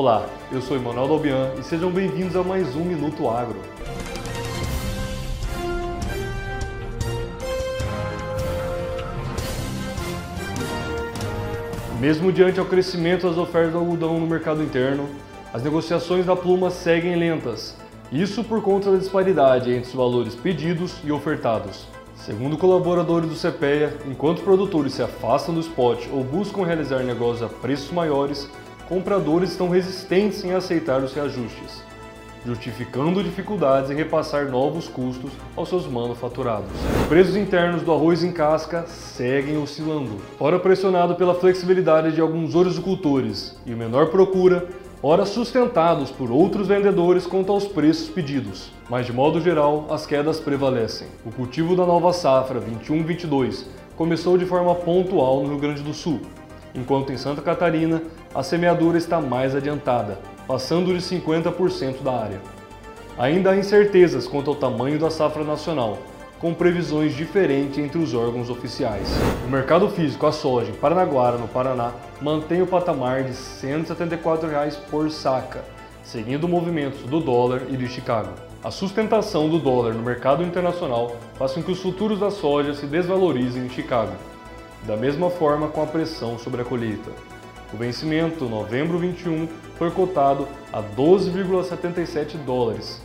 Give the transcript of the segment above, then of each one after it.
Olá, eu sou Emanuel Dalbian e sejam bem-vindos a mais um Minuto Agro. Mesmo diante ao crescimento das ofertas do algodão no mercado interno, as negociações da pluma seguem lentas. Isso por conta da disparidade entre os valores pedidos e ofertados. Segundo colaboradores do CPEA, enquanto produtores se afastam do spot ou buscam realizar negócios a preços maiores, compradores estão resistentes em aceitar os reajustes, justificando dificuldades em repassar novos custos aos seus manufaturados. Os preços internos do arroz em casca seguem oscilando, ora pressionado pela flexibilidade de alguns horticultores e menor procura, ora sustentados por outros vendedores quanto aos preços pedidos. Mas de modo geral, as quedas prevalecem. O cultivo da nova safra 21-22 começou de forma pontual no Rio Grande do Sul, enquanto em Santa Catarina a semeadura está mais adiantada, passando de 50% da área. Ainda há incertezas quanto ao tamanho da safra nacional, com previsões diferentes entre os órgãos oficiais. O mercado físico, a soja em Paranaguara, no Paraná, mantém o patamar de 174 reais por saca, seguindo o movimento do dólar e de Chicago. A sustentação do dólar no mercado internacional faz com que os futuros da soja se desvalorizem em Chicago, da mesma forma com a pressão sobre a colheita. O vencimento, novembro 21, foi cotado a 12,77 dólares,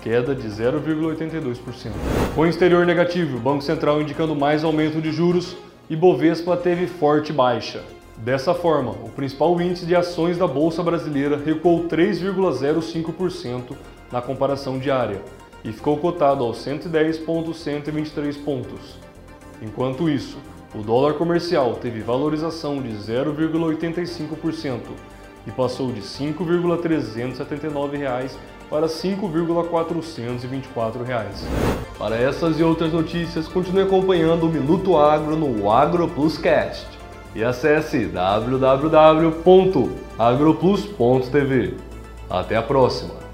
queda de 0,82%. Com exterior negativo, o Banco Central indicando mais aumento de juros e Bovespa teve forte baixa. Dessa forma, o principal índice de ações da Bolsa Brasileira recuou 3,05% na comparação diária e ficou cotado aos 110,123 pontos. Enquanto isso, o dólar comercial teve valorização de 0,85% e passou de 5,379 reais para 5,424 reais. Para essas e outras notícias, continue acompanhando o Minuto Agro no AgroPlusCast e acesse www.agroplus.tv. Até a próxima!